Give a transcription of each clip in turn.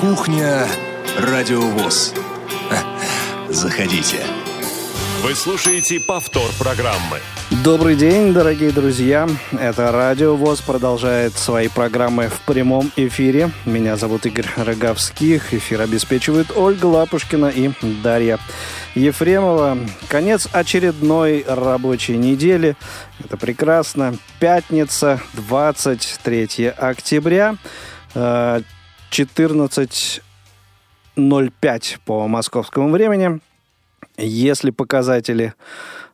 Кухня Радиовоз. Заходите. Вы слушаете повтор программы. Добрый день, дорогие друзья. Это Радио ВОЗ продолжает свои программы в прямом эфире. Меня зовут Игорь Роговских. Эфир обеспечивает Ольга Лапушкина и Дарья Ефремова. Конец очередной рабочей недели. Это прекрасно. Пятница, 23 октября. 14.05 э, по московскому времени. Если показатели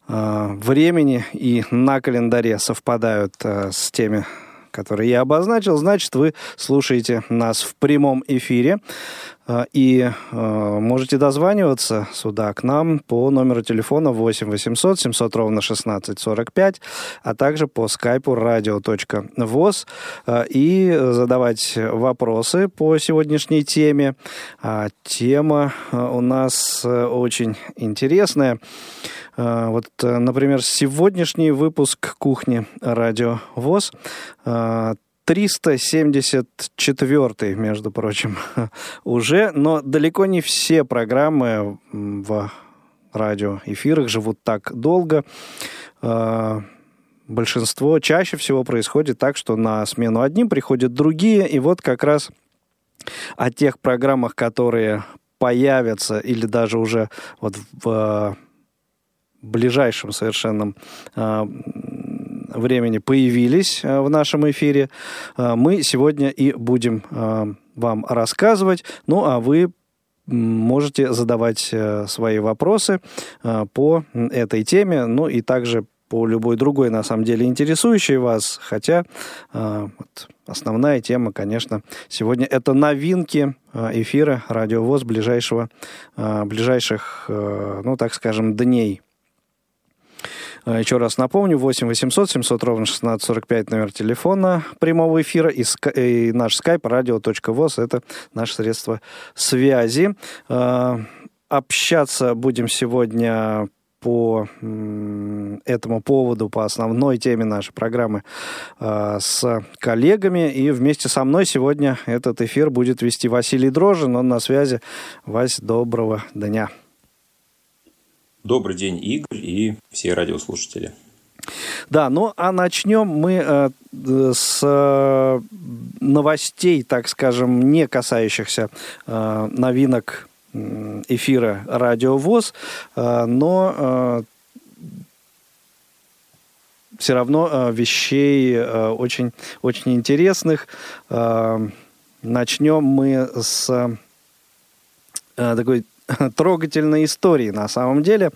э, времени и на календаре совпадают э, с теми, которые я обозначил, значит, вы слушаете нас в прямом эфире. А, и э, можете дозваниваться сюда к нам по номеру телефона 8 800 700 ровно 16 45, а также по скайпу radio.voz э, и задавать вопросы по сегодняшней теме. А тема у нас очень интересная. Вот, например, сегодняшний выпуск кухни Радио ВОЗ 374, между прочим, уже, но далеко не все программы в радиоэфирах живут так долго. А, большинство чаще всего происходит так, что на смену одним приходят другие, и вот как раз о тех программах, которые появятся или даже уже вот в ближайшем совершенном а, времени появились э, в нашем эфире, э, мы сегодня и будем э, вам рассказывать. Ну, а вы можете задавать свои вопросы по этой теме, ну и также по любой другой, на самом деле, интересующей вас. Хотя основная тема, конечно, сегодня это новинки эфира «Радиовоз» ближайшего, ближайших, ну, так скажем, дней. А, еще раз напомню, 8 800 700 ровно 1645 номер телефона прямого эфира и, и наш скайп radio.voz это наше средство связи. А, общаться будем сегодня по этому поводу, по основной теме нашей программы а, с коллегами. И вместе со мной сегодня этот эфир будет вести Василий Дрожин. Он на связи. Вась, доброго дня. Добрый день, Игорь и все радиослушатели. Да, ну а начнем мы э, с э, новостей, так скажем, не касающихся э, новинок эфира Радио ВОЗ, э, но э, все равно э, вещей э, очень, очень интересных. Э, начнем мы с э, такой трогательной истории на самом деле.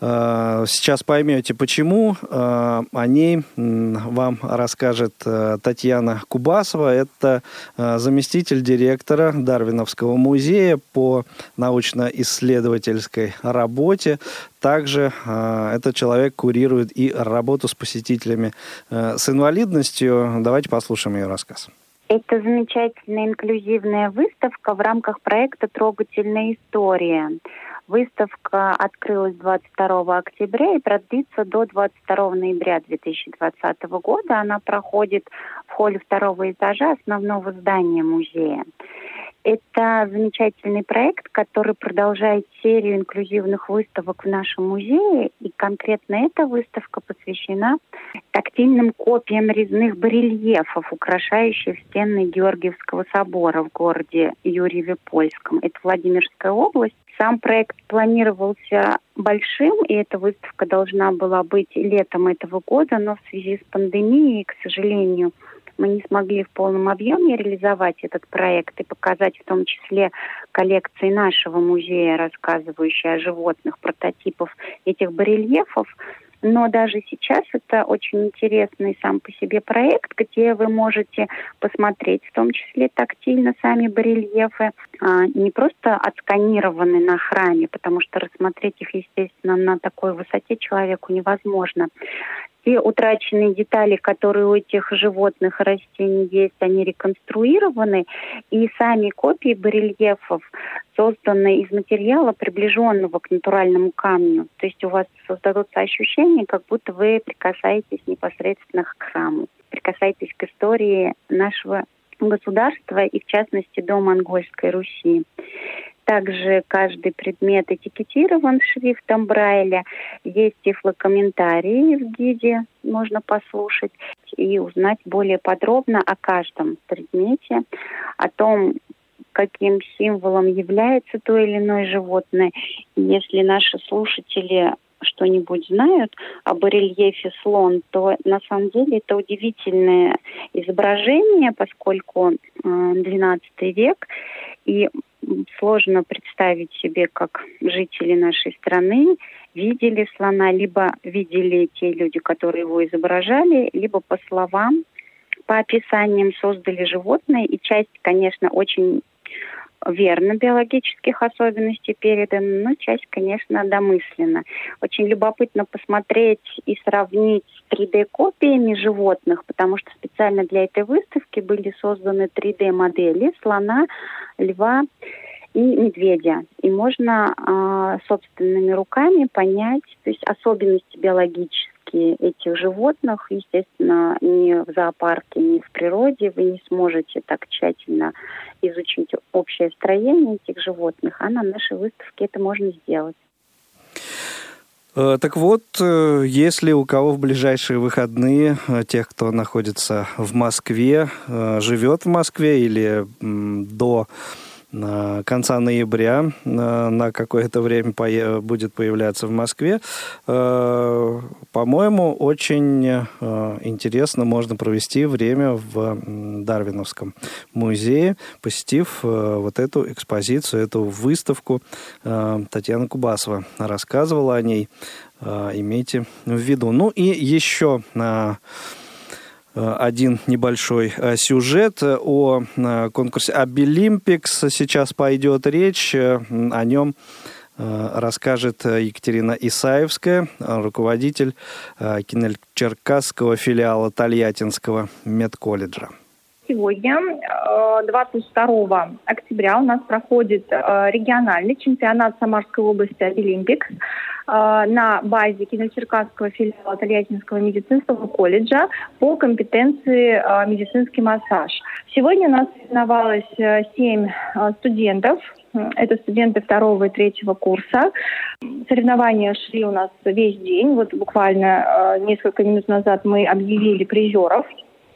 Э, сейчас поймете, почему. Э, о ней вам расскажет э, Татьяна Кубасова. Это заместитель директора Дарвиновского музея по научно-исследовательской работе. Также этот человек курирует и работу с посетителями с инвалидностью. Давайте послушаем ее рассказ. Это замечательная инклюзивная выставка в рамках проекта «Трогательная история». Выставка открылась 22 октября и продлится до 22 ноября 2020 года. Она проходит в холле второго этажа основного здания музея. Это замечательный проект, который продолжает серию инклюзивных выставок в нашем музее. И конкретно эта выставка посвящена тактильным копиям резных барельефов, украшающих стены Георгиевского собора в городе Юрьеве-Польском. Это Владимирская область. Сам проект планировался большим, и эта выставка должна была быть летом этого года, но в связи с пандемией, к сожалению, мы не смогли в полном объеме реализовать этот проект и показать в том числе коллекции нашего музея, рассказывающие о животных, прототипов этих барельефов. Но даже сейчас это очень интересный сам по себе проект, где вы можете посмотреть в том числе тактильно сами барельефы, а, не просто отсканированы на храме, потому что рассмотреть их, естественно, на такой высоте человеку невозможно те утраченные детали, которые у этих животных и растений есть, они реконструированы, и сами копии барельефов созданы из материала, приближенного к натуральному камню. То есть у вас создадутся ощущения, как будто вы прикасаетесь непосредственно к храму, прикасаетесь к истории нашего государства и, в частности, до Монгольской Руси. Также каждый предмет этикетирован шрифтом Брайля. Есть тифлокомментарии в гиде, можно послушать и узнать более подробно о каждом предмете, о том, каким символом является то или иное животное. Если наши слушатели что-нибудь знают о барельефе слон, то на самом деле это удивительное изображение, поскольку XII э, век, и сложно представить себе, как жители нашей страны видели слона, либо видели те люди, которые его изображали, либо по словам, по описаниям создали животное. И часть, конечно, очень верно биологических особенностей передана, но часть, конечно, домысленно. Очень любопытно посмотреть и сравнить с 3D-копиями животных, потому что специально для этой выставки были созданы 3D-модели слона, льва и медведя. И можно э, собственными руками понять то есть особенности биологические этих животных. Естественно, ни в зоопарке, ни в природе вы не сможете так тщательно изучить общее строение этих животных, а на нашей выставке это можно сделать. Э, так вот, э, если у кого в ближайшие выходные, э, тех, кто находится в Москве, живет в Москве или до конца ноября на какое-то время будет появляться в Москве. Э, по-моему, очень э, интересно можно провести время в Дарвиновском музее, посетив э, вот эту экспозицию, эту выставку. Татьяна Кубасова рассказывала о ней. Имейте в виду. Ну и еще Э, один небольшой э, сюжет о э, конкурсе Обилимпикс. Сейчас пойдет речь, о нем расскажет Екатерина Исаевская, руководитель Кинель-Черкасского филиала Тольяттинского медколледжа. Сегодня, 22 октября, у нас проходит региональный чемпионат Самарской области Обилимпикс. Э, на базе Киночеркасского филиала Тольяттинского медицинского колледжа по компетенции э, медицинский массаж. Сегодня у нас соревновалось э, семь студентов это студенты второго и третьего курса. Соревнования шли у нас весь день. Вот буквально несколько минут назад мы объявили призеров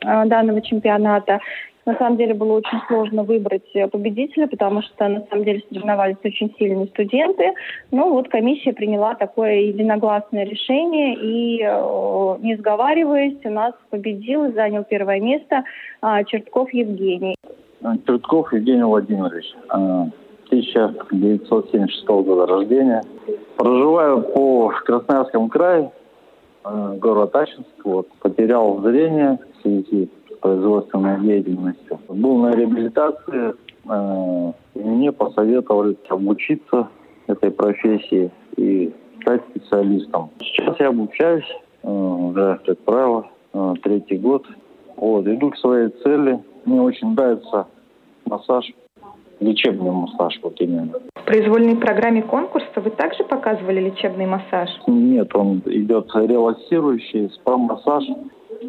данного чемпионата. На самом деле было очень сложно выбрать э, победителя, потому что на самом деле соревновались очень сильные студенты. Но вот комиссия приняла такое единогласное решение и, э, не сговариваясь, у нас победил и занял первое место э, Чертков Евгений. Чертков Евгений Владимирович. 1976 года рождения. Проживаю по Красноярскому краю, город Ачинск. Вот. Потерял зрение в связи производственной деятельностью. Был на реабилитации, э, и мне посоветовали обучиться этой профессии и стать специалистом. Сейчас я обучаюсь, э, уже, как правило, э, третий год. Вот, иду к своей цели. Мне очень нравится массаж, лечебный массаж вот именно. В произвольной программе конкурса вы также показывали лечебный массаж? Нет, он идет релаксирующий, спа-массаж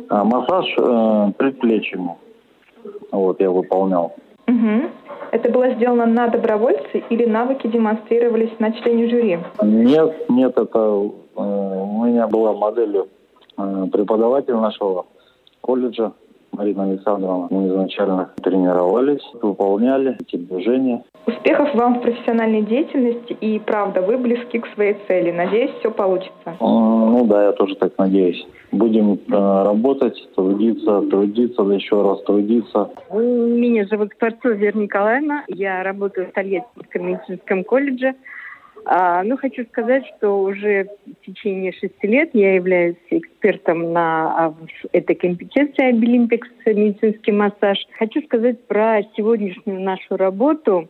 а, массаж э, предплечьему. Вот, я выполнял. Угу. Это было сделано на добровольце или навыки демонстрировались на члене жюри? Нет, нет, это э, у меня была модель э, преподаватель нашего колледжа Марина Александровна. Мы изначально тренировались, выполняли эти движения. Успехов вам в профессиональной деятельности и, правда, вы близки к своей цели. Надеюсь, все получится. Ну да, я тоже так надеюсь. Будем э, работать, трудиться, трудиться, еще раз трудиться. Меня зовут Скворцова Вера Николаевна. Я работаю в Тольяттинском медицинском колледже. А, ну, хочу сказать, что уже в течение шести лет я являюсь экспертом на а, этой компетенции Обилимпикс, медицинский массаж. Хочу сказать про сегодняшнюю нашу работу.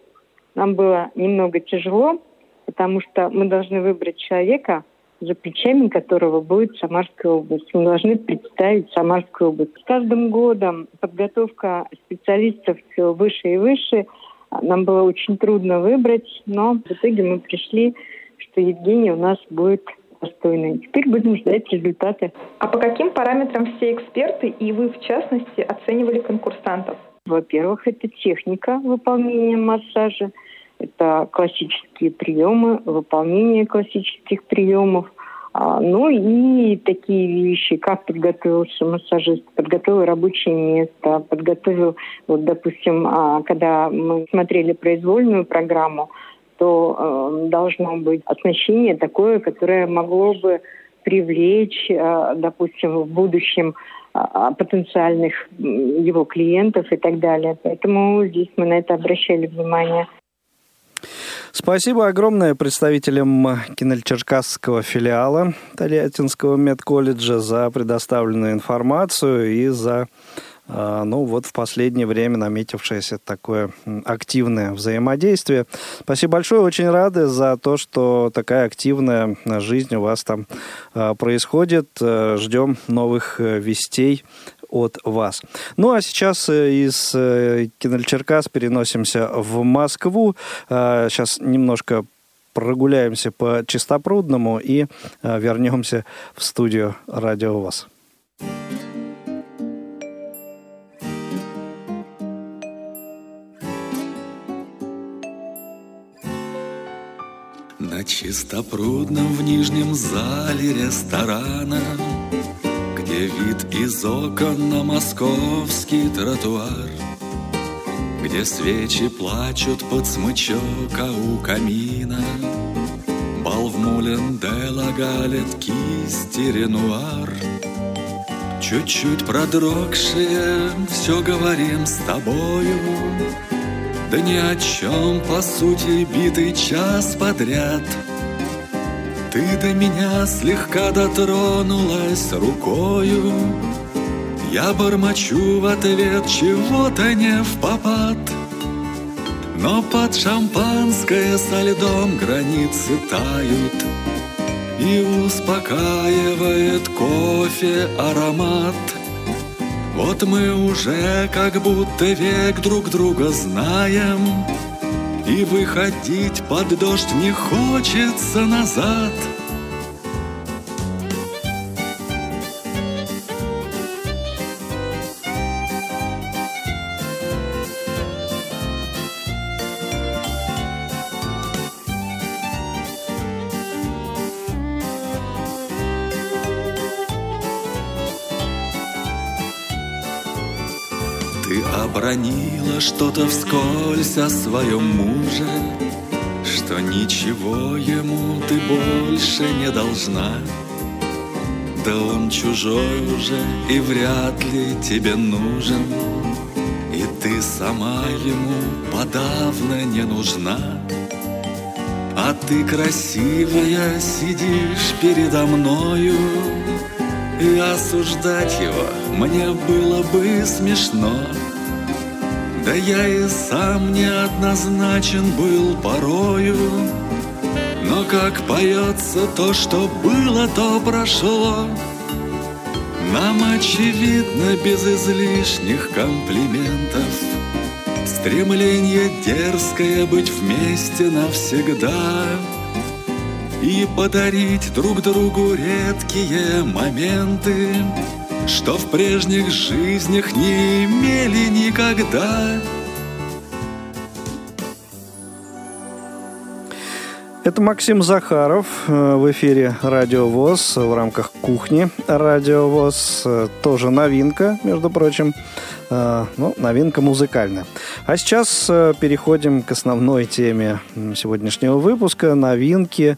Нам было немного тяжело, потому что мы должны выбрать человека, за плечами которого будет Самарская область. Мы должны представить Самарскую область. С каждым годом подготовка специалистов все выше и выше – нам было очень трудно выбрать, но в итоге мы пришли, что Евгений у нас будет достойный. Теперь будем ждать результаты. А по каким параметрам все эксперты и вы, в частности, оценивали конкурсантов? Во-первых, это техника выполнения массажа, это классические приемы, выполнение классических приемов, ну и такие вещи, как подготовился массажист, подготовил рабочее место, подготовил, вот, допустим, а, когда мы смотрели произвольную программу, то э, должно быть оснащение такое, которое могло бы привлечь, э, допустим, в будущем э, потенциальных его клиентов и так далее. Поэтому здесь мы на это обращали внимание. Спасибо огромное представителям Кинельчеркасского филиала Тольяттинского медколледжа за предоставленную информацию и за а, ну вот в последнее время наметившееся такое активное взаимодействие. Спасибо большое, очень рады за то, что такая активная жизнь у вас там а, происходит. Э, ждем новых э, вестей от вас. Ну а сейчас э, из э, Кинельчеркас переносимся в Москву. Сейчас а, немножко прогуляемся по Чистопрудному и вернемся в студию Радио ВОЗ. На чистопрудном в нижнем зале ресторана где вид из окон на московский тротуар Где свечи плачут под смычок, а у камина Балвмулен Дела галит кисти Ренуар. Чуть-чуть продрогшие, все говорим с тобою Да ни о чем, по сути, битый час подряд — ты до меня слегка дотронулась рукою. Я бормочу в ответ чего-то не в попад. Но под шампанское со льдом границы тают И успокаивает кофе аромат. Вот мы уже как будто век друг друга знаем и выходить под дождь не хочется назад — что-то вскользь о своем муже Что ничего ему ты больше не должна. Да он чужой уже и вряд ли тебе нужен И ты сама ему подавно не нужна. А ты красивая сидишь передо мною И осуждать его мне было бы смешно да я и сам неоднозначен был порою. Но как поется то, что было, то прошло. Нам очевидно без излишних комплиментов. Стремление дерзкое быть вместе навсегда. И подарить друг другу редкие моменты что в прежних жизнях не имели никогда. Это Максим Захаров э, в эфире Радио ВОЗ в рамках кухни Радио ВОЗ. Э, тоже новинка, между прочим. Э, ну, новинка музыкальная. А сейчас переходим к основной теме сегодняшнего выпуска. Новинки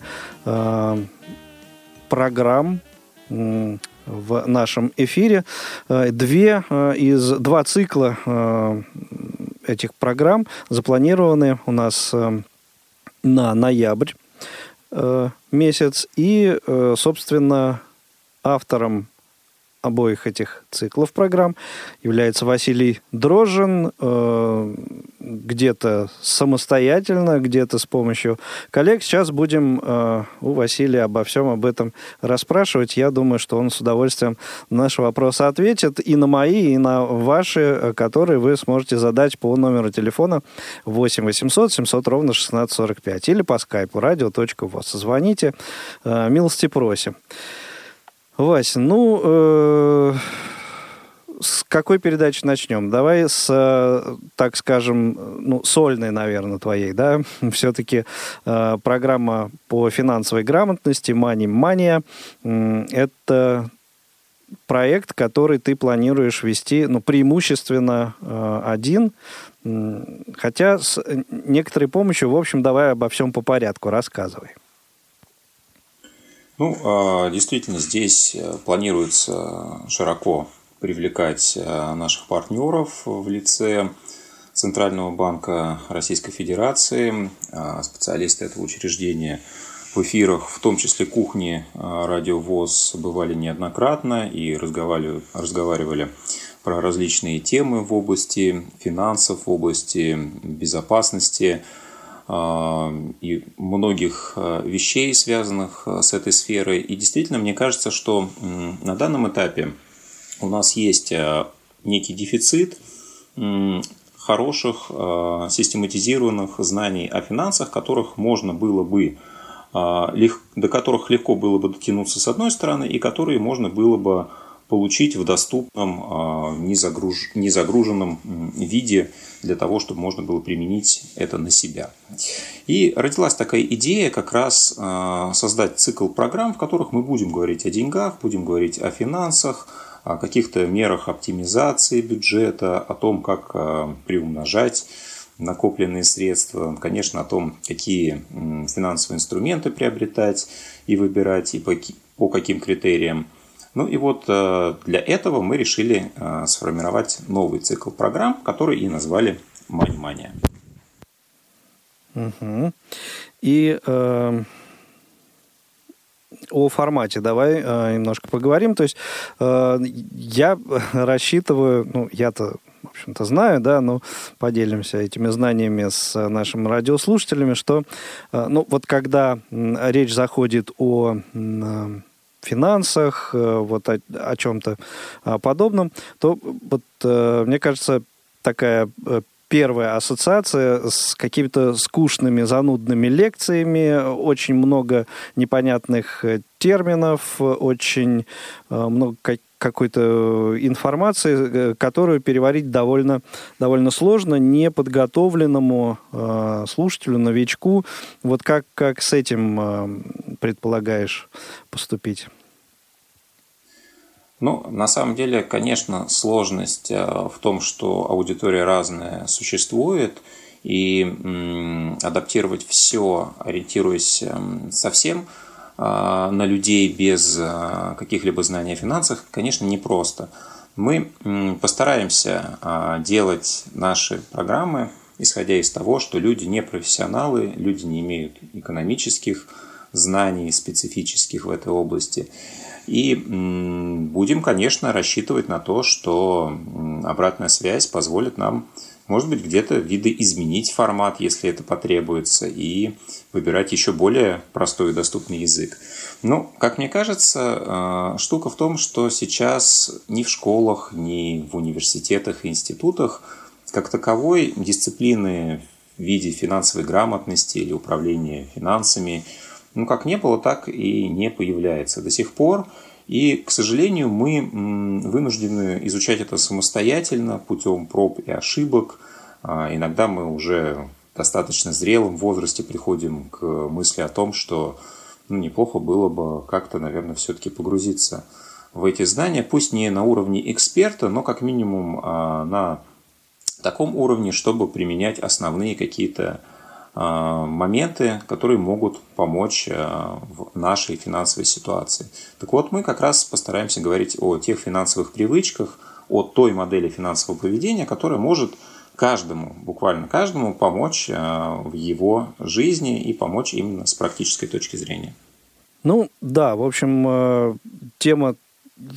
программ в нашем эфире. Э, две э, из два цикла э, этих программ запланированы у нас на ноябрь месяц. И, собственно, автором обоих этих циклов программ является Василий Дрожжин, э, где-то самостоятельно, где-то с помощью коллег. Сейчас будем э, у Василия обо всем об этом расспрашивать. Я думаю, что он с удовольствием на наши вопросы ответит и на мои, и на ваши, которые вы сможете задать по номеру телефона 8 800 700 ровно 1645 или по скайпу radio.voz. Звоните, э, милости просим. Вася, ну, э, с какой передачи начнем? Давай с, так скажем, ну, сольной, наверное, твоей, да? Все-таки э, программа по финансовой грамотности Money Mania – это проект, который ты планируешь вести, ну, преимущественно э, один, хотя с некоторой помощью, в общем, давай обо всем по порядку, рассказывай. Ну, а, действительно, здесь э, планируется широко привлекать э, наших партнеров в лице Центрального банка Российской Федерации. А, специалисты этого учреждения в эфирах, в том числе кухни э, Радио ВОЗ, бывали неоднократно и разговаривали, разговаривали про различные темы в области финансов, в области безопасности, и многих а, вещей, связанных а, с этой сферой. И действительно, мне кажется, что на данном этапе у нас есть некий дефицит хороших систематизированных знаний о финансах, которых можно было бы до которых легко было бы дотянуться с одной стороны, и которые можно было бы получить в доступном, незагруженном виде для того, чтобы можно было применить это на себя. И родилась такая идея как раз а, создать цикл программ, в которых мы будем говорить о деньгах, будем говорить о финансах, о каких-то мерах оптимизации бюджета, о том, как а, приумножать накопленные средства, конечно, о том, какие финансовые инструменты приобретать и выбирать, и по каким критериям. Ну и вот э, для этого мы решили э, сформировать новый цикл программ, который и назвали «Мань-мания». Угу. И э, о формате давай э, немножко поговорим. То есть э, я рассчитываю, ну я-то в общем-то, знаю, да, но поделимся этими знаниями с нашими радиослушателями, что, э, ну, вот когда речь заходит о финансах, э, вот о, о чем-то а, подобном, то вот, э, мне кажется, такая э, первая ассоциация с какими-то скучными, занудными лекциями, очень много непонятных терминов, очень много какой-то информации, которую переварить довольно, довольно сложно неподготовленному э, слушателю, новичку. Вот как, как с этим предполагаешь поступить? Ну, на самом деле, конечно, сложность э, в том, что аудитория разная существует, и адаптировать все, ориентируясь эм, совсем э, на людей без э, каких-либо знаний о финансах, конечно, непросто. Мы постараемся делать наши программы, исходя из того, что люди не профессионалы, люди не имеют экономических знаний специфических в этой области. И будем, конечно, рассчитывать на то, что обратная связь позволит нам, может быть, где-то видоизменить формат, если это потребуется, и выбирать еще более простой и доступный язык. Ну, как мне кажется, э, штука в том, что сейчас ни в школах, ни в университетах и институтах как таковой дисциплины в виде финансовой грамотности или управления финансами – ну, как не было, так и не появляется до сих пор. И, к сожалению, мы вынуждены изучать это самостоятельно, путем проб и ошибок. А, иногда мы уже достаточно зрелом возрасте приходим к мысли о том, что ну, неплохо было бы как-то, наверное, все-таки погрузиться в эти знания, пусть не на уровне эксперта, но как минимум а, на таком уровне, чтобы применять основные какие-то моменты, которые могут помочь э, в нашей финансовой ситуации. Так вот, мы как раз постараемся говорить о тех финансовых привычках, о той модели финансового поведения, которая может каждому, буквально каждому, помочь э, в его жизни и помочь именно с практической точки зрения. Ну да, в общем, тема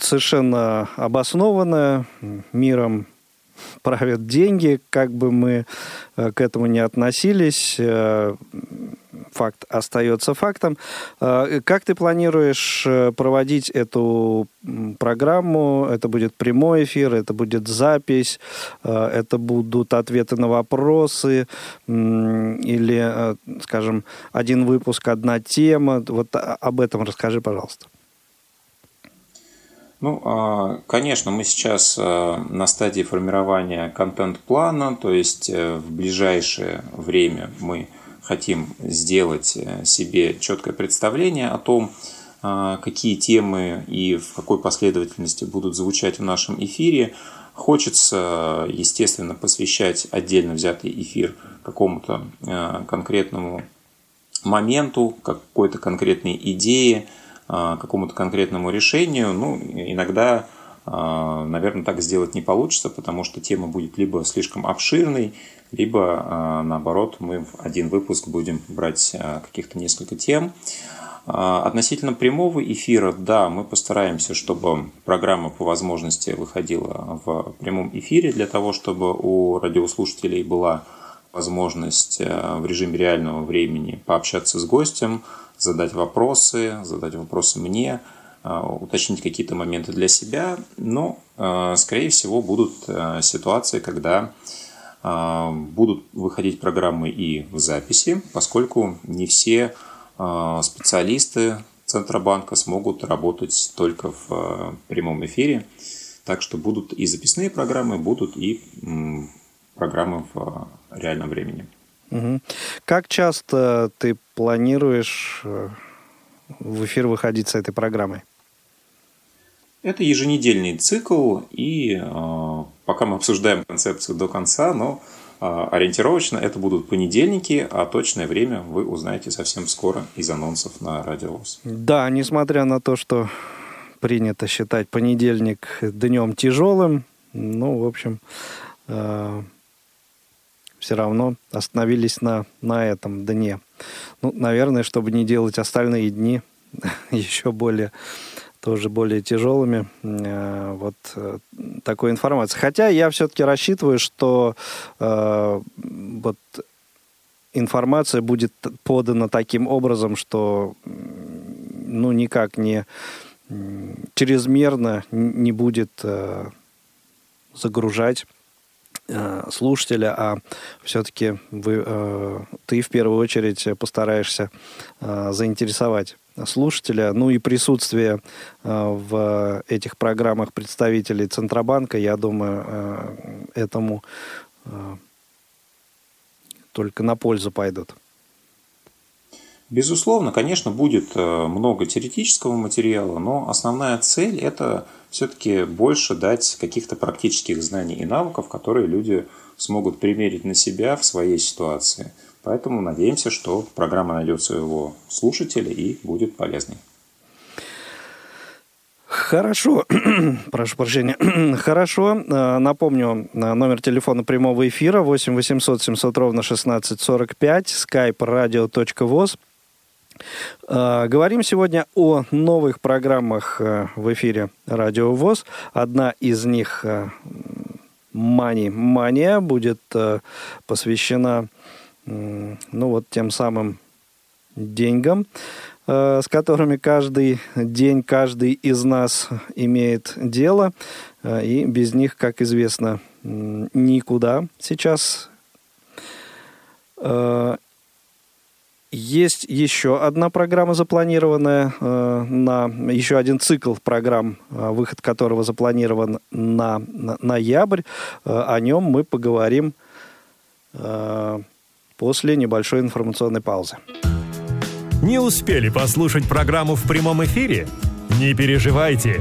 совершенно обоснованная, миром правят деньги, как бы мы э, к этому не относились, э, факт остается фактом. Э, как ты планируешь проводить эту программу? Это будет прямой эфир, это будет запись, это будут ответы на вопросы или, скажем, один выпуск, одна тема. Вот об этом расскажи, пожалуйста. Ну, а, конечно, мы сейчас а, на стадии формирования контент-плана, то есть э, в ближайшее время мы хотим сделать э, себе четкое представление о том, а, какие темы и в какой последовательности будут звучать в нашем эфире. Хочется, естественно, посвящать отдельно взятый эфир какому-то конкретному моменту, какой-то конкретной идее – какому-то конкретному решению. Ну, иногда, а, наверное, так сделать не получится, потому что тема будет либо слишком обширной, либо, а, наоборот, мы в один выпуск будем брать каких-то несколько тем. Относительно прямого эфира, да, мы постараемся, чтобы программа по возможности выходила в прямом эфире, для того, чтобы у радиослушателей была возможность в режиме реального времени пообщаться с гостем, задать вопросы, задать вопросы мне, а, уточнить какие-то моменты для себя. Но, а, скорее всего, будут а, ситуации, когда будут выходить программы и в записи, поскольку не все специалисты Центробанка смогут работать только в прямом эфире. Так что будут и записные программы, будут и программы в реальном времени. Угу. Как часто ты планируешь э, в эфир выходить с этой программой? Это еженедельный цикл, и э, пока мы обсуждаем концепцию до конца, но э, ориентировочно это будут понедельники, а точное время вы узнаете совсем скоро из анонсов на Радиовоз. Да, несмотря на то, что принято считать понедельник днем тяжелым, ну, в общем, э, все равно остановились на, на этом дне. Ну, наверное, чтобы не делать остальные дни еще более тоже более тяжелыми. Э, вот э, такой информации. Хотя я все-таки рассчитываю, что э, вот информация будет подана таким образом, что ну никак не чрезмерно не будет э, загружать Э, слушателя, а все-таки вы, э, ты в первую очередь постараешься э, заинтересовать слушателя. Ну и присутствие в этих программах представителей Центробанка, я думаю, этому только на пользу пойдут. Безусловно, конечно, будет много теоретического материала, но основная цель – это все-таки больше дать каких-то практических знаний и навыков, которые люди смогут примерить на себя в своей ситуации. Поэтому надеемся, что программа найдет своего слушателя и будет полезной. Хорошо, прошу прощения. Хорошо, э, напомню, э, номер телефона прямого эфира 8 800 700 ровно 1645, skype radio.voz. А, говорим сегодня о новых программах э, в эфире Радио ВОЗ. Одна из них Мани э, Мания будет э, посвящена ну вот тем самым деньгам, с которыми каждый день каждый из нас имеет дело. И без них, как известно, никуда сейчас. Есть еще одна программа запланированная э, на еще один цикл программ, э, выход которого запланирован на, на ноябрь. Э, о нем мы поговорим э, после небольшой информационной паузы. Не успели послушать программу в прямом эфире? Не переживайте.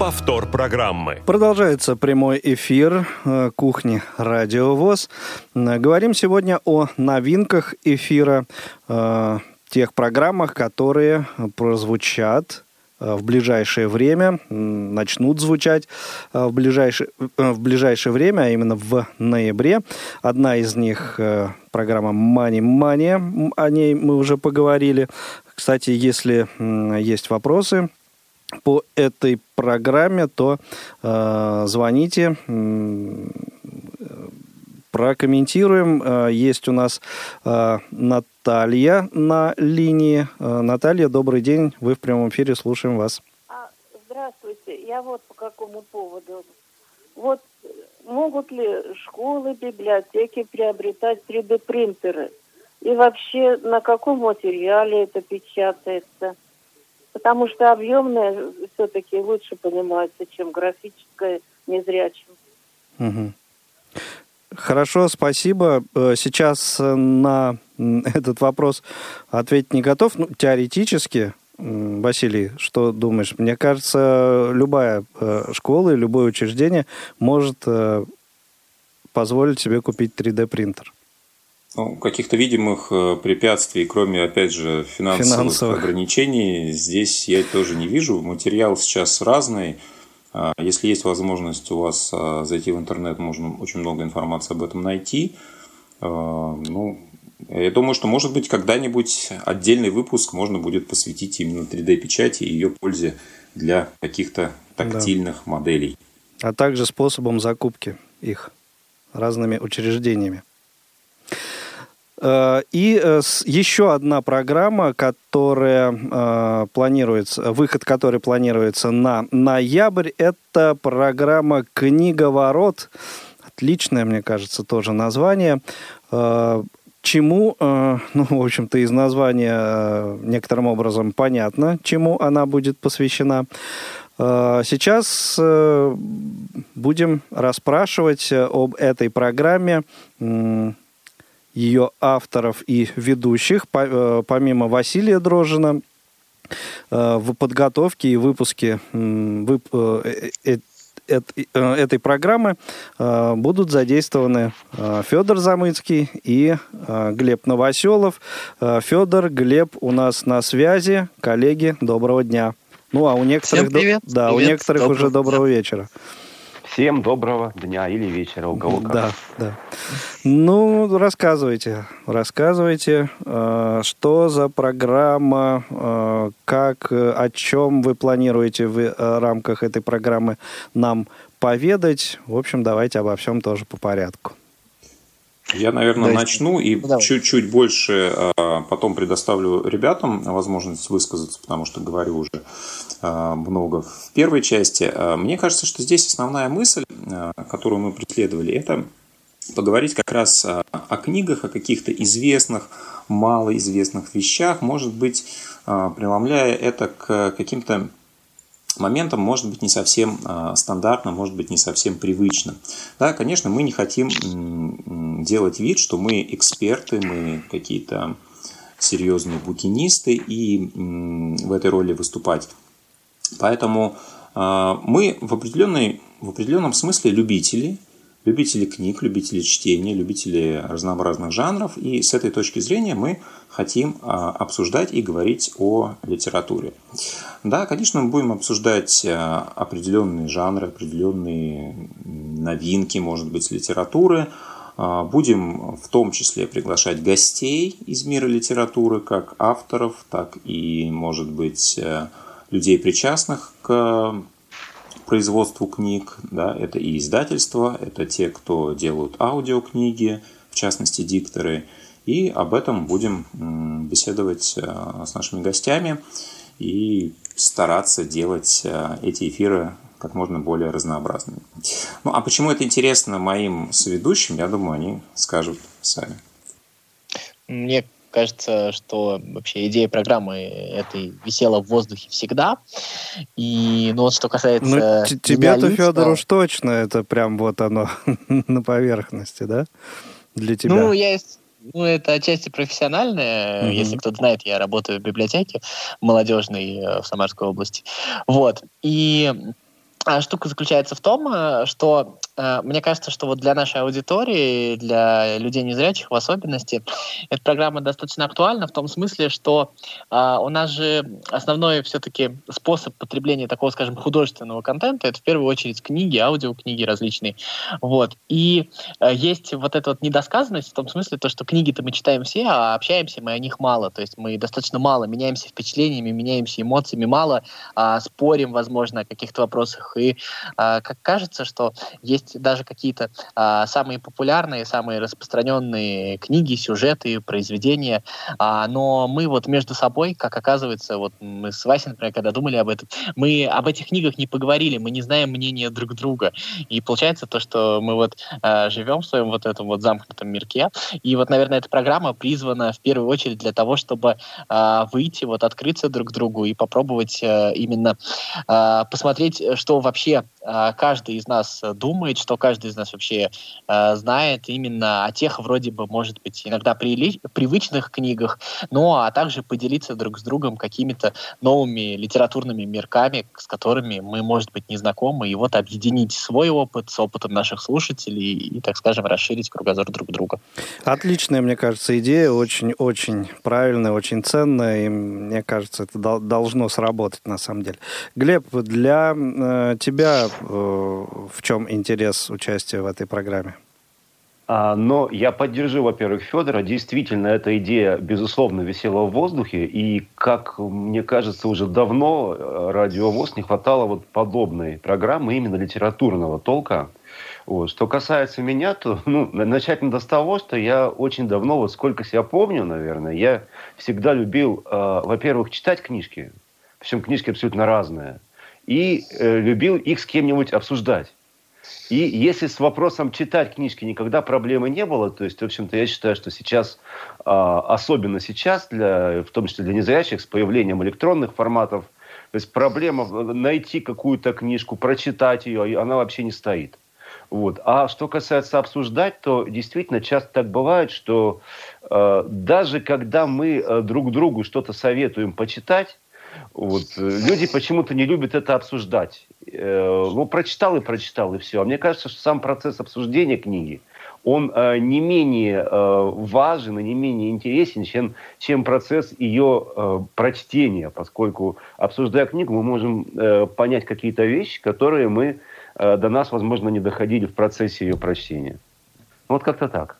повтор программы. Продолжается прямой эфир э, кухни Радио ВОЗ. Э, говорим сегодня о новинках эфира, э, тех программах, которые прозвучат в ближайшее время, начнут звучать в ближайшее, в ближайшее время, а именно в ноябре. Одна из них программа Money Money, о ней мы уже поговорили. Кстати, если есть вопросы, по этой программе, то э, звоните, э, прокомментируем. Э, есть у нас э, Наталья на линии. Э, Наталья, добрый день. Вы в прямом эфире, слушаем вас. А, здравствуйте. Я вот по какому поводу. Вот могут ли школы, библиотеки приобретать 3D-принтеры? И вообще, на каком материале это печатается? Потому что объемное все-таки лучше понимается, чем графическое незрячим. Угу. Хорошо, спасибо. Э, сейчас на этот вопрос ответить не готов. Ну, теоретически, Василий, что думаешь? Мне кажется, любая э, школа и любое учреждение может э, позволить себе купить 3D-принтер. Ну, каких-то видимых э, препятствий, кроме, опять же, финансовых, финансовых ограничений, здесь я тоже не вижу. Материал сейчас разный. А, если есть возможность у вас а, зайти в интернет, можно очень много информации об этом найти. А, ну, я думаю, что, может быть, когда-нибудь отдельный выпуск можно будет посвятить именно 3D-печати и ее пользе для каких-то тактильных да. моделей. А также способом закупки их разными учреждениями. Э, и э, еще одна программа, которая э, планируется, выход которой планируется на ноябрь, это программа «Книговорот». Отличное, мне кажется, тоже название. Чему, ну, в общем-то, из названия некоторым образом понятно, чему она будет посвящена. Сейчас будем расспрашивать об этой программе ее авторов и ведущих, э, помимо Василия Дрожина, э, в подготовке и выпуске э, этой программы будут задействованы Федор Замыцкий и Глеб Новоселов. Федор, Глеб у нас на связи. Коллеги, доброго дня. Ну, а у некоторых, Всем привет. да, привет. у некоторых доброго уже доброго дня. вечера. Всем доброго дня или вечера, у кого как. Да, да. Ну, рассказывайте, рассказывайте, э, что за программа, э, как, о чем вы планируете в э, рамках этой программы нам поведать. В общем, давайте обо всем тоже по порядку. Я, наверное, да, начну и ну, чуть-чуть больше потом предоставлю ребятам возможность высказаться, потому что говорю уже много в первой части. А, мне кажется, что здесь основная мысль, которую мы преследовали, это поговорить как раз о книгах, о каких-то известных, малоизвестных вещах, может быть, преломляя это к каким-то моментом может быть не совсем стандартным, может быть не совсем привычным. Да, конечно, мы не хотим делать вид, что мы эксперты, мы какие-то серьезные букинисты и в этой роли выступать. Поэтому а, мы в, определенной, в определенном смысле любители – любители книг, любители чтения, любители разнообразных жанров. И с этой точки зрения мы хотим а, обсуждать и говорить о литературе. Да, конечно, мы будем обсуждать а, определенные жанры, определенные новинки, может быть, литературы. Будем в том числе приглашать гостей из мира литературы, как авторов, так и, может быть, э, людей, причастных к производству книг, да, это и издательство, это те, кто делают аудиокниги, в частности дикторы, и об этом будем беседовать э, с нашими гостями и стараться делать э, эти эфиры как можно более разнообразными. Ну а почему это интересно моим соведущим, я думаю, они скажут сами. Мне кажется, что вообще идея программы этой висела в воздухе всегда. И, ну, вот что касается... Ну, тебе-то, Федор, уж точно это прям вот оно на поверхности, да? Для тебя. Ну, я ну, это отчасти профессиональное. Mm-hmm. Если кто-то знает, я работаю в библиотеке молодежной э, в Самарской области. Вот. И штука заключается в том, э, что э, мне кажется, что вот для нашей аудитории, для людей незрячих в особенности, эта программа достаточно актуальна в том смысле, что э, у нас же основной все-таки способ потребления такого, скажем, художественного контента это в первую очередь книги, аудиокниги различные. Вот. И есть вот эта вот недосказанность в том смысле, то, что книги-то мы читаем все, а общаемся мы о них мало. То есть мы достаточно мало меняемся впечатлениями, меняемся эмоциями, мало а, спорим, возможно, о каких-то вопросах книгах. И э, как кажется, что есть даже какие-то э, самые популярные, самые распространенные книги, сюжеты, произведения, э, но мы вот между собой, как оказывается, вот мы с Васей, например, когда думали об этом, мы об этих книгах не поговорили, мы не знаем мнения друг друга. И получается то, что мы вот живем в своем вот этом вот замкнутом мирке. И вот, наверное, эта программа призвана в первую очередь для того, чтобы выйти, вот открыться друг другу и попробовать именно посмотреть, что вообще э, каждый из нас думает, что каждый из нас вообще э, знает именно о тех, вроде бы, может быть, иногда привычных книгах, но а также поделиться друг с другом какими-то новыми литературными мерками, с которыми мы, может быть, не знакомы, и вот объединить свой опыт с опытом наших слушателей и, так скажем, расширить кругозор друг друга. Отличная, мне кажется, идея, очень-очень правильная, очень ценная, и мне кажется, это должно сработать на самом деле. Глеб, для э, тебя э, в чем интерес участия в этой программе? А, но я поддержу, во-первых, Федора. Действительно, эта идея, безусловно, висела в воздухе. И, как мне кажется, уже давно э, Радио ВОЗ не хватало вот подобной программы именно литературного толка. Вот. Что касается меня, то ну, начать надо с того, что я очень давно, вот сколько себя помню, наверное, я всегда любил, э, во-первых, читать книжки. Причем книжки абсолютно разные и э, любил их с кем-нибудь обсуждать. И если с вопросом читать книжки никогда проблемы не было, то есть, в общем-то, я считаю, что сейчас, э, особенно сейчас, для, в том числе для незрячих, с появлением электронных форматов, то есть проблема найти какую-то книжку, прочитать ее, она вообще не стоит. Вот. А что касается обсуждать, то действительно часто так бывает, что э, даже когда мы э, друг другу что-то советуем почитать, вот. Люди почему-то не любят это обсуждать. Э, ну, прочитал и прочитал, и все. А мне кажется, что сам процесс обсуждения книги, он э, не менее э, важен и не менее интересен, чем, чем процесс ее э, прочтения, поскольку, обсуждая книгу, мы можем э, понять какие-то вещи, которые мы э, до нас, возможно, не доходили в процессе ее прочтения. Вот как-то так.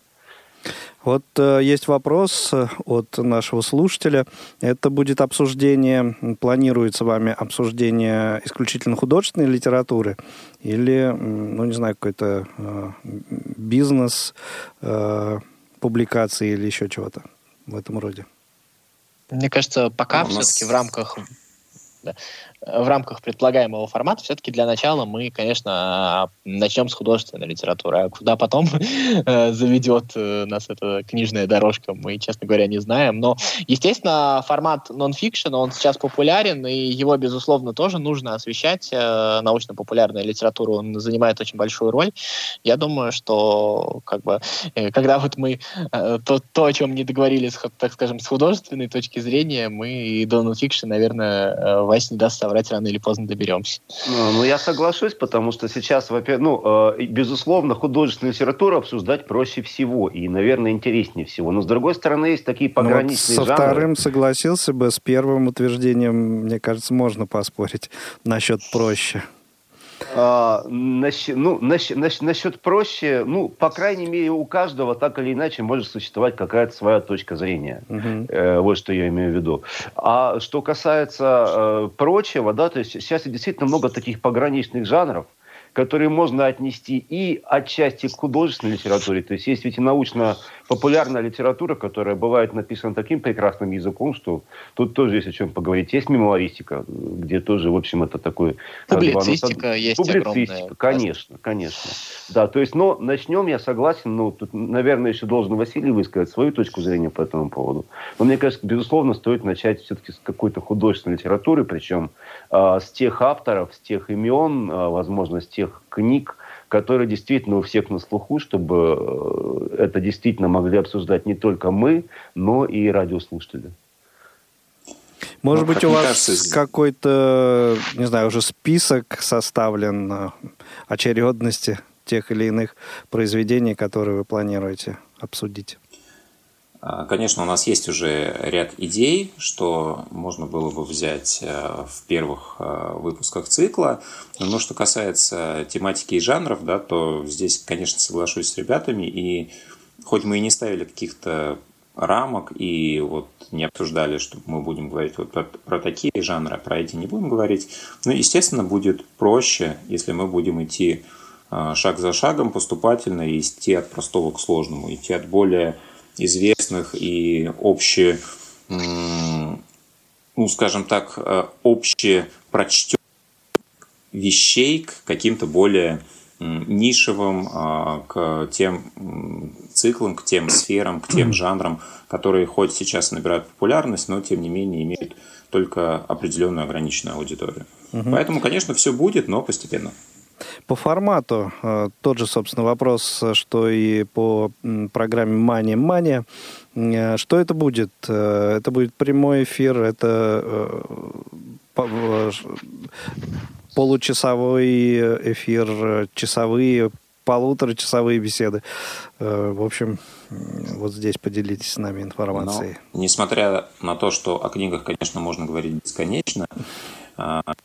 Вот э, есть вопрос э, от нашего слушателя. Это будет обсуждение, планируется вами обсуждение исключительно художественной литературы или, ну, не знаю, какой-то э, бизнес, э, публикации или еще чего-то в этом роде? Мне кажется, пока ну, все-таки в рамках да, в рамках предполагаемого формата все-таки для начала мы, конечно, начнем с художественной литературы, а куда потом э, заведет э, нас эта книжная дорожка, мы, честно говоря, не знаем. Но, естественно, формат нон-фикшн, он сейчас популярен, и его, безусловно, тоже нужно освещать. Э, научно-популярная литература, он занимает очень большую роль. Я думаю, что как бы, когда вот мы то, то, о чем не договорились, так скажем, с художественной точки зрения, мы и до нон-фикшн, наверное, Вась не даст соврать, рано или поздно доберемся. Ну, ну я соглашусь, потому что сейчас, ну, э, безусловно, художественную литературу обсуждать проще всего и, наверное, интереснее всего. Но, с другой стороны, есть такие пограничные ну, вот со жанры. вторым согласился бы, с первым утверждением, мне кажется, можно поспорить насчет проще. А, насчет, ну, насчет, насчет, насчет проще, ну, по крайней мере, у каждого так или иначе может существовать какая-то своя точка зрения. Uh-huh. Э, вот что я имею в виду. А что касается э, прочего, да, то есть сейчас действительно много таких пограничных жанров, которые можно отнести и отчасти к художественной литературе. То есть есть ведь и научно-популярная литература, которая бывает написана таким прекрасным языком, что тут тоже есть о чем поговорить. Есть мемуаристика, где тоже, в общем, это такой... Публицистика как бы, есть Публицистика, огромная. конечно, конечно. Да, то есть, но начнем, я согласен, ну, тут, наверное, еще должен Василий высказать свою точку зрения по этому поводу. Но мне кажется, безусловно, стоит начать все-таки с какой-то художественной литературы, причем э, с тех авторов, с тех имен, э, возможно, с тех книг, которые действительно у всех на слуху, чтобы э, это действительно могли обсуждать не только мы, но и радиослушатели. Может ну, быть, у вас кажется... какой-то, не знаю, уже список составлен э, очередности тех или иных произведений, которые вы планируете обсудить? А, конечно, у нас есть уже ряд идей, что можно было бы взять э, в первых э, выпусках цикла. Но что касается тематики и жанров, да, то здесь, конечно, соглашусь с ребятами. И хоть мы и не ставили каких-то рамок и вот не обсуждали, что мы будем говорить вот про, про такие жанры, а про эти не будем говорить, но, естественно, будет проще, если мы будем идти э, шаг за шагом поступательно и идти от простого к сложному, идти от более известных и обще, ну, скажем так, э, общепрочтенных вещей к каким-то более нишевым, а, к тем циклам, к тем сферам, к тем жанрам, которые хоть сейчас набирают популярность, но тем не менее имеют только определенную ограниченную аудиторию. Угу. Поэтому, конечно, все будет, но постепенно. По формату э, тот же, собственно, вопрос, что и по программе «Мания Мания». Э, что это будет? Э, это будет прямой эфир, это получасовой эфир, часовые, полуторачасовые беседы. В общем, вот здесь поделитесь с нами информацией. Но, несмотря на то, что о книгах, конечно, можно говорить бесконечно,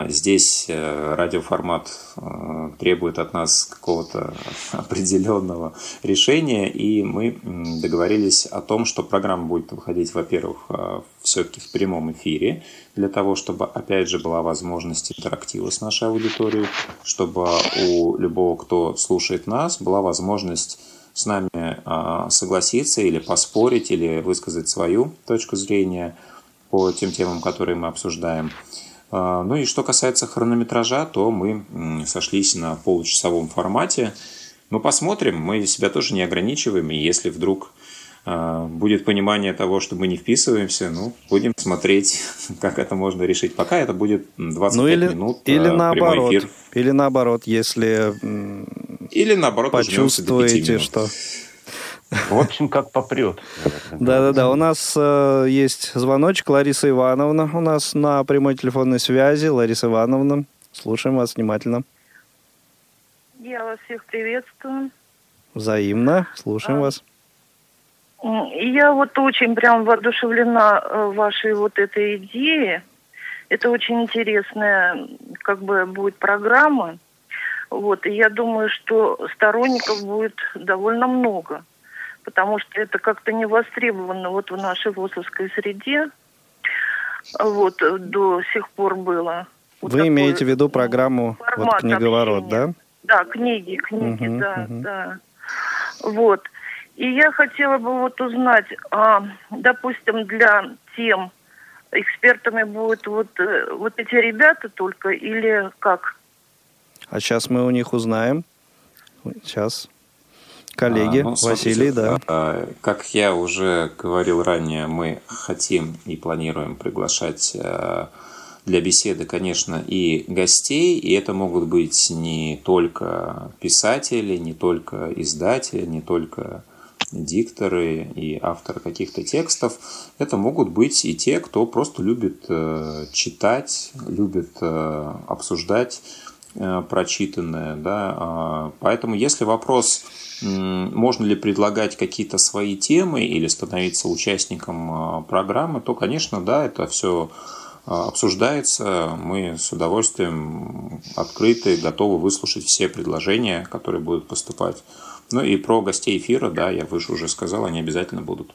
здесь э, радиоформат э, требует от нас какого-то определенного решения, и мы договорились о том, что программа будет выходить, во-первых, э, все-таки в прямом эфире, для того, чтобы, опять же, была возможность интерактива с нашей аудиторией, чтобы у любого, кто слушает нас, была возможность с нами а, согласиться или поспорить, или высказать свою точку зрения по тем темам, которые мы обсуждаем. А, ну и что касается хронометража, то мы сошлись на получасовом формате. Ну, посмотрим, мы себя тоже не ограничиваем, и если вдруг а, будет понимание того, что мы не вписываемся, ну, будем смотреть, как это можно решить. Пока это будет 25 ну, или, минут или а, наоборот, эфир. Или наоборот, если или наоборот, почувствуете, что в общем, как попрет. Да-да-да, у нас э, есть звоночек. Лариса Ивановна у нас на прямой телефонной связи. Лариса Ивановна, слушаем вас внимательно. Я вас всех приветствую. Взаимно, слушаем а, вас. Я вот очень прям воодушевлена э, вашей вот этой идеей. Это очень интересная, как бы, будет программа. Вот, и я думаю, что сторонников будет довольно много потому что это как-то не востребовано вот в нашей ВОСовской среде. Вот до сих пор было. Вот Вы имеете в виду программу вот, «Книговорот», общения. да? Да, книги, книги, угу, да, угу. да. Вот. И я хотела бы вот узнать, а, допустим, для тем экспертами будут вот, э, вот эти ребята только или как? А сейчас мы у них узнаем. Сейчас коллеги, а, ну, Василий, да. А, как я уже говорил ранее, мы хотим и планируем приглашать а, для беседы, конечно, и гостей, и это могут быть не только писатели, не только издатели, не только дикторы и авторы каких-то текстов. Это могут быть и те, кто просто любит э, читать, любит э, обсуждать э, прочитанное. Да? Поэтому если вопрос можно ли предлагать какие-то свои темы или становиться участником а, программы, то, конечно, да, это все а, обсуждается. Мы с удовольствием открыты, готовы выслушать все предложения, которые будут поступать. Ну и про гостей эфира, да, я выше уже сказал, они обязательно будут.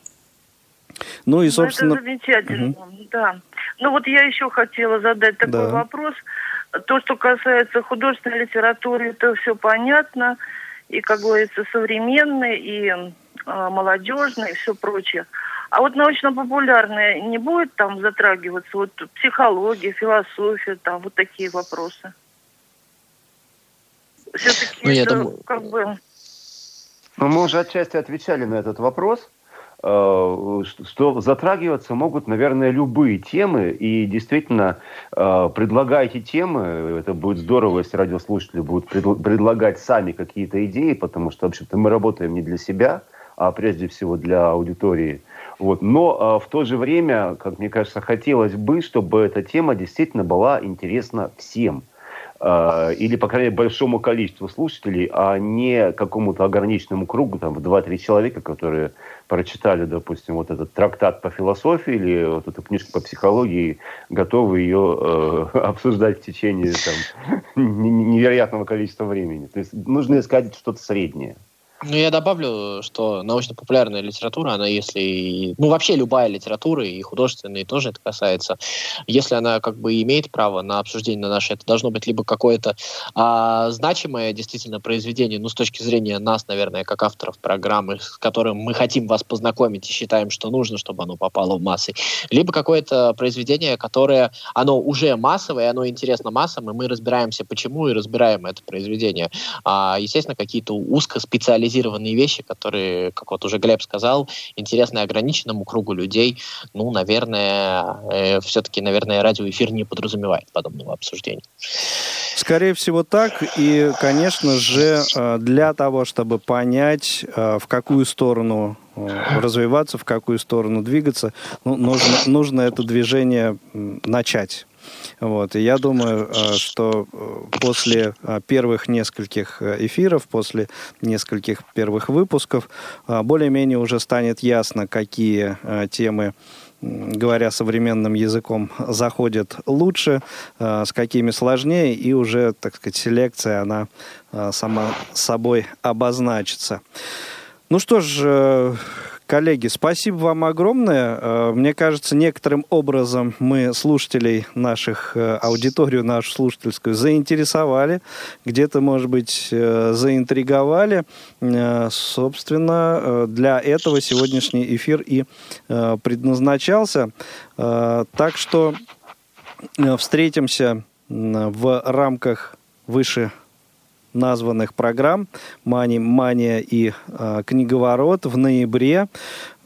Ну и, собственно... это замечательно, угу. да. Ну вот я еще хотела задать такой да. вопрос. То, что касается художественной литературы, это все понятно и, как говорится, современный, и э, молодежный, и все прочее. А вот научно-популярные не будет там затрагиваться вот психология, философия, там вот такие вопросы? Все-таки ну, это думаю... как бы... Ну, мы уже отчасти отвечали на этот вопрос. Э, что затрагиваться могут, наверное, любые темы. И действительно, э, предлагайте темы. Это будет здорово, если радиослушатели будут предлагать сами какие-то идеи, потому что, общем-то, мы работаем не для себя, а прежде всего для аудитории. Вот. Но в то же время, как мне кажется, хотелось бы, чтобы эта тема действительно была интересна всем. Э, или, по крайней мере, большому количеству слушателей, а не какому-то ограниченному кругу, там, в 2-3 человека, которые прочитали, допустим, вот этот трактат по философии или вот эту книжку по психологии, готовы ее э, обсуждать в течение там, невероятного количества времени. То есть нужно искать что-то среднее. Ну, я добавлю, что научно-популярная литература, она если... Ну, вообще любая литература, и художественная тоже это касается, если она как бы имеет право на обсуждение на наше, это должно быть либо какое-то а, значимое действительно произведение, ну, с точки зрения нас, наверное, как авторов программы, с которым мы хотим вас познакомить и считаем, что нужно, чтобы оно попало в массы, либо какое-то произведение, которое, оно уже массовое, оно интересно массам, и мы разбираемся, почему, и разбираем это произведение. А, естественно, какие-то узкоспециализированные специализированные вещи, которые, как вот уже Глеб сказал, интересны ограниченному кругу людей. Ну, наверное, э, все-таки, наверное, радиоэфир не подразумевает подобного обсуждения. Скорее всего так. И, конечно же, э, для того, чтобы понять, э, в какую сторону развиваться, в какую сторону двигаться, ну, нужно, нужно это движение начать. Вот. И я думаю, э, что э, после э, первых нескольких эфиров, после нескольких первых выпусков, более-менее уже станет ясно, какие темы говоря современным языком, заходят лучше, с какими сложнее, и уже, так сказать, селекция, она сама собой обозначится. Ну что ж, Коллеги, спасибо вам огромное. Э, мне кажется, некоторым образом мы слушателей наших, э, аудиторию нашу слушательскую заинтересовали, где-то, может быть, э, заинтриговали. Собственно, для этого сегодняшний эфир и предназначался. Так что встретимся в рамках выше названных программ «Мани», «Мания» и э, «Книговорот» в ноябре.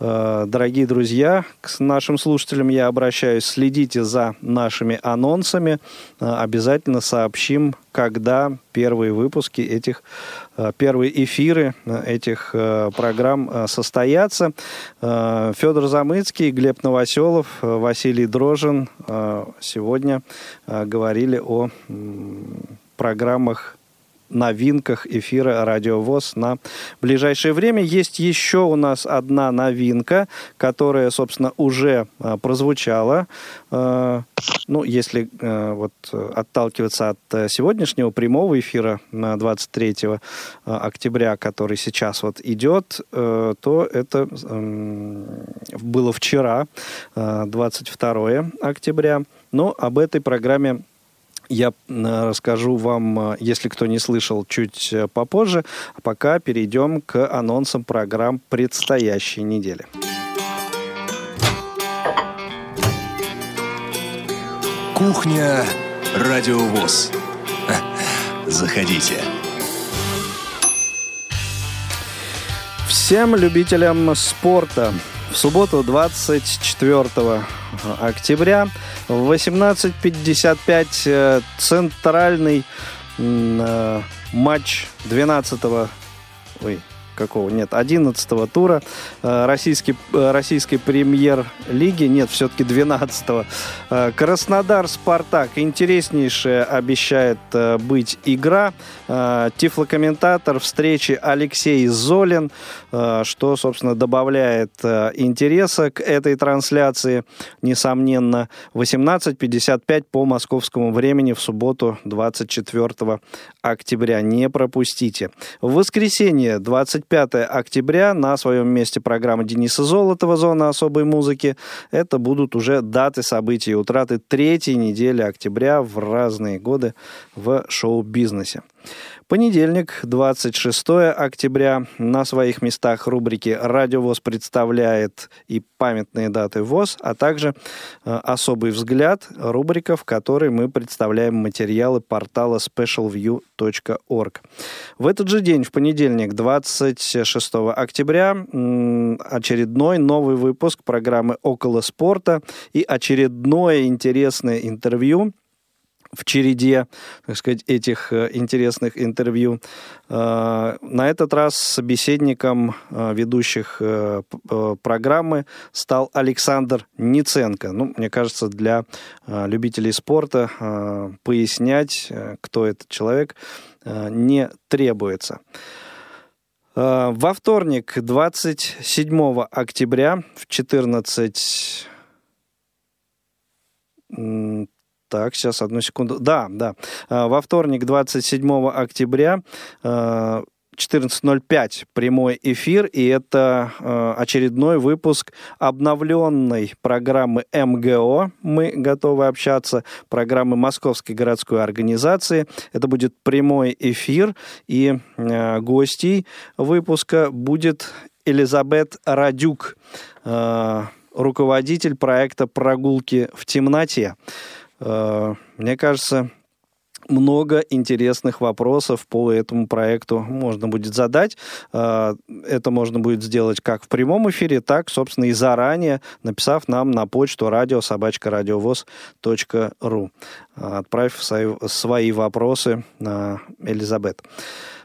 Э, дорогие друзья, к нашим слушателям я обращаюсь, следите за нашими анонсами. Э, обязательно сообщим, когда первые выпуски этих, э, первые эфиры этих э, программ э, состоятся. Э, Федор Замыцкий, Глеб Новоселов, э, Василий Дрожин э, сегодня э, говорили о э, программах новинках эфира Радио ВОЗ на ближайшее время. Есть еще у нас одна новинка, которая, собственно, уже а, прозвучала. А, ну, если а, вот отталкиваться от сегодняшнего прямого эфира на 23 октября, который сейчас вот идет, то это было вчера, 22 октября. Но об этой программе я расскажу вам, если кто не слышал, чуть э, попозже. А пока перейдем к анонсам программ предстоящей недели. Кухня Радиовоз. Заходите. Всем любителям спорта в субботу 24 октября в 18.55 э, центральный э, матч 12 ой, какого? Нет, 11 тура э, российской, э, российской премьер-лиги. Нет, все-таки 12-го. Э, Краснодар-Спартак. Интереснейшая обещает быть игра. Тифлокомментатор встречи Алексей Золин, что, собственно, добавляет интереса к этой трансляции. Несомненно, 18.55 по московскому времени в субботу 24 октября. Не пропустите. В воскресенье 25 25 октября на своем месте программа Дениса Золотова «Зона особой музыки». Это будут уже даты событий и утраты третьей недели октября в разные годы в шоу-бизнесе. Понедельник, 26 октября. На своих местах рубрики «Радио ВОЗ» представляет и памятные даты ВОЗ, а также э, «Особый взгляд» рубрика, в которой мы представляем материалы портала specialview.org. В этот же день, в понедельник, 26 октября, очередной новый выпуск программы «Около спорта» и очередное интересное интервью в череде, так сказать, этих э, интересных интервью. Э, на этот раз собеседником э, ведущих программы стал Александр Ниценко. Ну, мне кажется, для любителей спорта пояснять, кто этот человек, не требуется. Во вторник, 27 октября в 14 так, сейчас, одну секунду. Да, да. А, во вторник, 27 октября, 14.05 а, прямой эфир, и это а, очередной выпуск обновленной программы МГО «Мы готовы общаться», программы Московской городской организации. Это будет прямой эфир, и гостей выпуска будет Элизабет Радюк, руководитель проекта «Прогулки в темноте». Э, мне кажется, много интересных вопросов по этому проекту можно будет задать. Э, это можно будет сделать как в прямом эфире, так, собственно, и заранее, написав нам на почту радиособачка.радиовоз.ру. Отправив свои вопросы на Элизабет.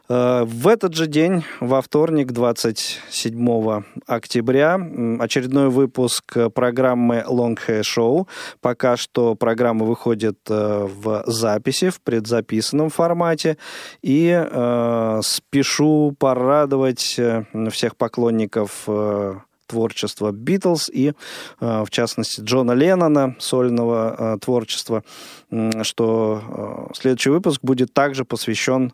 Э, в этот же день, во вторник, 27 октября, очередной выпуск программы Long Hair Show. Пока что программа выходит э, в записи, в предзаписанном формате. И э, спешу порадовать э, всех поклонников творчества Битлз и, в частности, Джона Леннона, сольного творчества, что следующий выпуск будет также посвящен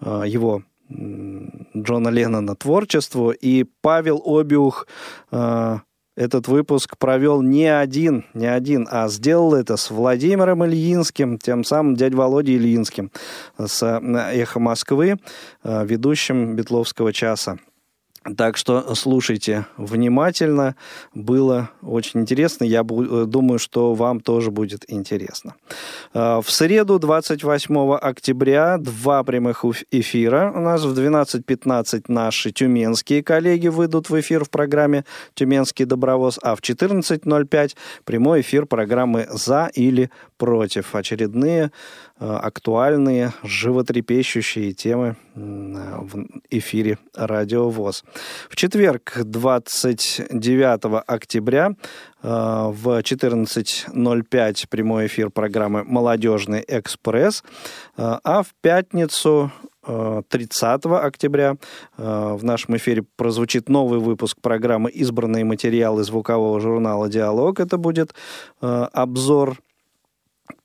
Э, его Джона Леннона творчеству. И Павел Обиух э, этот выпуск провел не один, не один, а сделал это с Владимиром Ильинским, тем самым дядь Володей Ильинским, с э, «Эхо Москвы», ведущим Бетловского часа. Так что слушайте внимательно. Было очень интересно. Я э, думаю, что вам тоже будет интересно. Э, в среду, 28 октября, два прямых эфира. У нас в 12.15 наши тюменские коллеги выйдут в эфир в программе «Тюменский добровоз», а в 14.05 прямой эфир программы «За или против». Очередные Э, актуальные, животрепещущие темы в эфире «Радио ВОЗ». В четверг, 29 октября, э, в 14.05 прямой эфир программы «Молодежный экспресс», э, а в пятницу 30 октября в нашем эфире прозвучит новый выпуск программы «Избранные материалы» звукового журнала «Диалог». Это будет обзор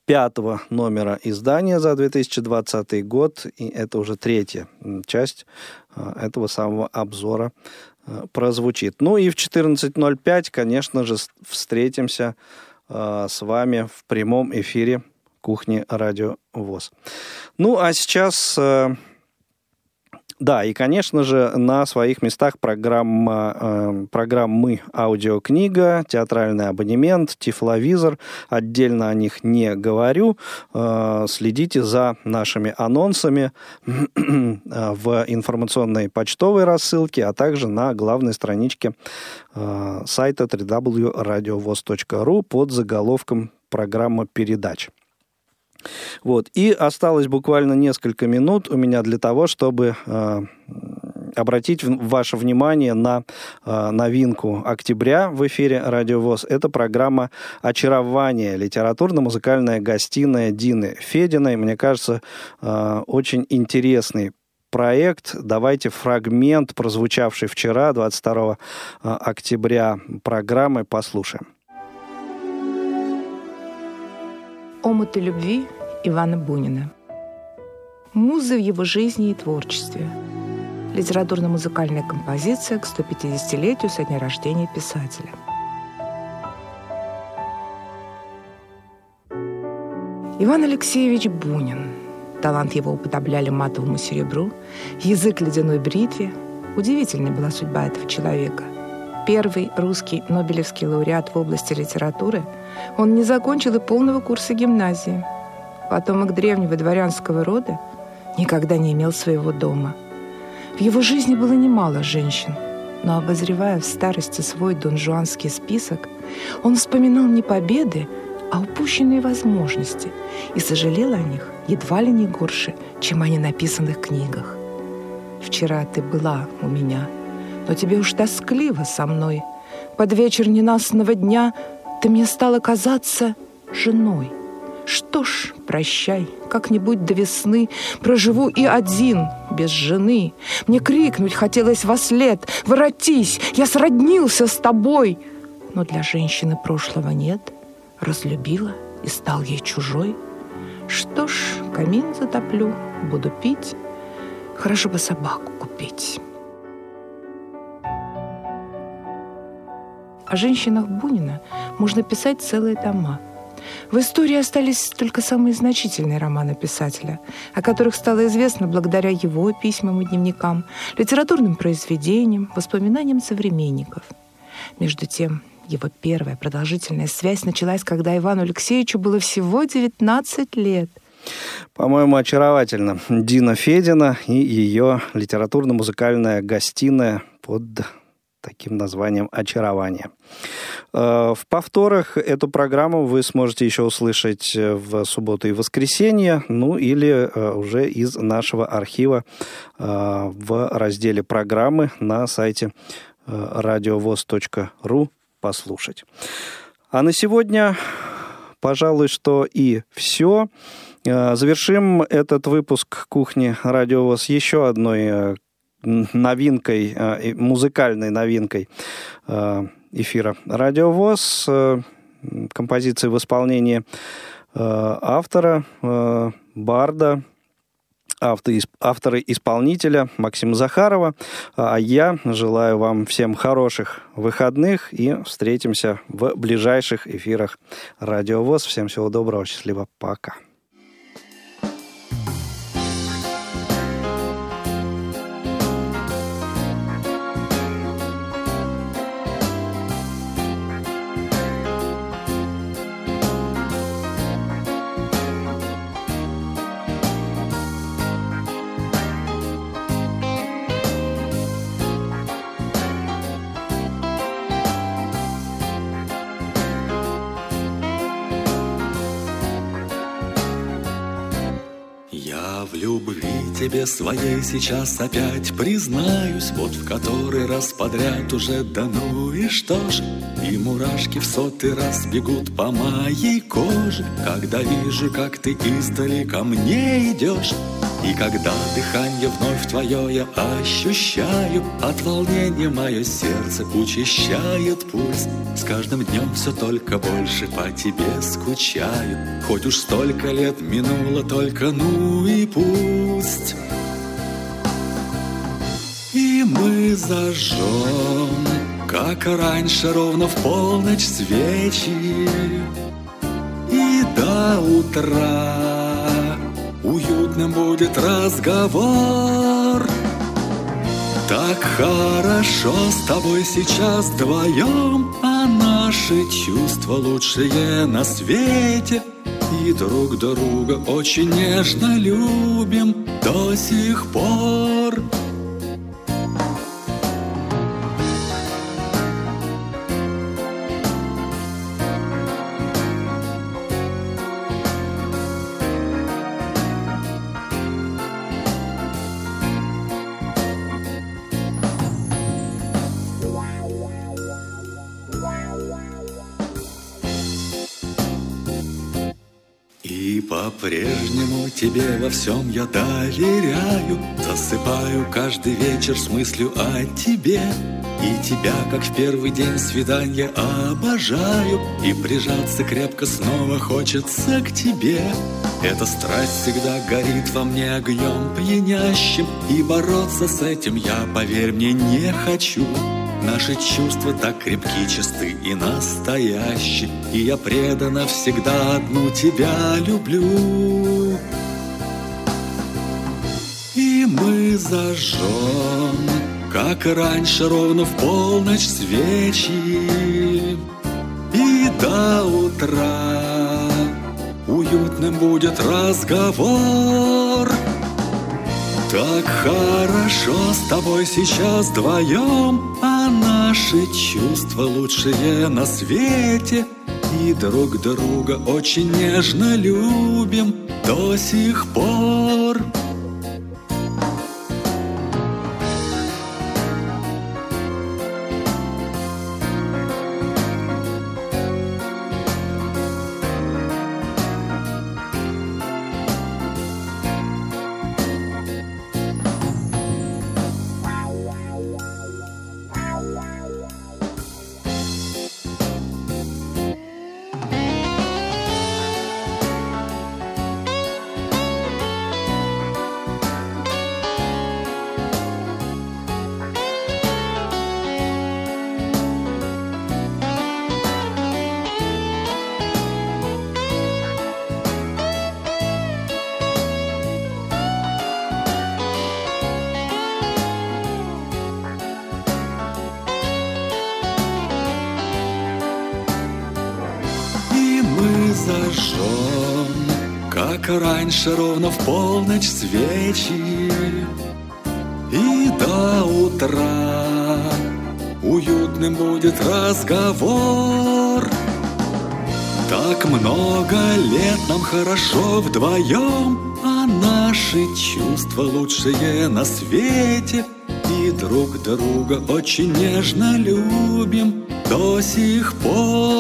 пятого номера издания за 2020 год, и это уже третья часть а, этого самого обзора а, прозвучит. Ну и в 14.05, конечно же, встретимся а, с вами в прямом эфире кухни Радио ВОЗ. Ну а сейчас да, и, конечно же, на своих местах программа, э, программы аудиокнига, театральный абонемент, тифловизор. Отдельно о них не говорю. Э, следите за нашими анонсами в информационной почтовой рассылке, а также на главной страничке э, сайта www.radiovoz.ru под заголовком программа передач. Вот. И осталось буквально несколько минут у меня для того, чтобы э, обратить ваше внимание на э, новинку октября в эфире Радио ВОЗ. Это программа «Очарование. Литературно-музыкальная гостиная Дины Фединой». Мне кажется, э, очень интересный проект. Давайте фрагмент, прозвучавший вчера, 22 э, октября программы, послушаем. «Омуты любви» Ивана Бунина. Музы в его жизни и творчестве. Литературно-музыкальная композиция к 150-летию со дня рождения писателя. Иван Алексеевич Бунин. Талант его уподобляли матовому серебру, язык ледяной бритве. Удивительной была судьба этого человека – первый русский Нобелевский лауреат в области литературы, он не закончил и полного курса гимназии. Потомок древнего дворянского рода никогда не имел своего дома. В его жизни было немало женщин, но обозревая в старости свой донжуанский список, он вспоминал не победы, а упущенные возможности и сожалела о них едва ли не горше, чем о ненаписанных книгах. Вчера ты была у меня, но тебе уж тоскливо со мной. Под вечер ненастного дня ты мне стала казаться женой. Что ж, прощай, как-нибудь до весны Проживу и один, без жены. Мне крикнуть хотелось во след «Воротись, я сроднился с тобой!» Но для женщины прошлого нет. Разлюбила и стал ей чужой. Что ж, камин затоплю, буду пить. Хорошо бы собаку купить. О женщинах Бунина можно писать целые тома. В истории остались только самые значительные романы писателя, о которых стало известно благодаря его письмам и дневникам, литературным произведениям, воспоминаниям современников. Между тем, его первая продолжительная связь началась, когда Ивану Алексеевичу было всего 19 лет. По-моему, очаровательно. Дина Федина и ее литературно-музыкальная гостиная под таким названием «Очарование». Э, в повторах эту программу вы сможете еще услышать э, в субботу и воскресенье, ну или э, уже из нашего архива в разделе программы на сайте радиовоз.ру послушать. А на сегодня, пожалуй, что и все. Завершим этот выпуск кухни Радиовоз еще одной новинкой, э, музыкальной новинкой э, эфира «Радиовоз», э, композиции в исполнении автора, барда, автора-исполнителя Максима Захарова. А я желаю вам всем хороших выходных и встретимся в ближайших эфирах «Радиовоз». Всем всего доброго, счастливо, пока. Своей сейчас опять признаюсь, Вот в который раз подряд уже да ну и что ж, И мурашки в сотый раз бегут по моей коже, Когда вижу, как ты издали ко мне идешь. И когда дыхание вновь твое я ощущаю, От волнения мое сердце учащает пульс. С каждым днем все только больше по тебе скучаю. Хоть уж столько лет минуло, только ну и пусть. И мы зажжем, как раньше, ровно в полночь свечи. И до утра уютным будет разговор. Так хорошо с тобой сейчас вдвоем, а наши чувства лучшие на свете. И друг друга очень нежно любим до сих пор. Тебе во всем я доверяю. Засыпаю каждый вечер с мыслью о тебе. И тебя, как в первый день свидания, обожаю. И прижаться крепко снова хочется к тебе. Эта страсть всегда горит во мне огнем пьянящим. И бороться с этим я, поверь мне, не хочу. Наши чувства так крепки, чисты и настоящие, И я преданно всегда одну тебя люблю. Мы зажжем, как раньше, ровно в полночь свечи, И до утра уютным будет разговор. Так хорошо с тобой сейчас вдвоем, а наши чувства лучшие на свете. и друг друга очень нежно любим до сих пор. Раньше, ровно в полночь свечи И до утра. Уютным будет разговор. Так много лет нам хорошо вдвоем А наши чувства лучшие на свете. И друг друга очень нежно любим до сих пор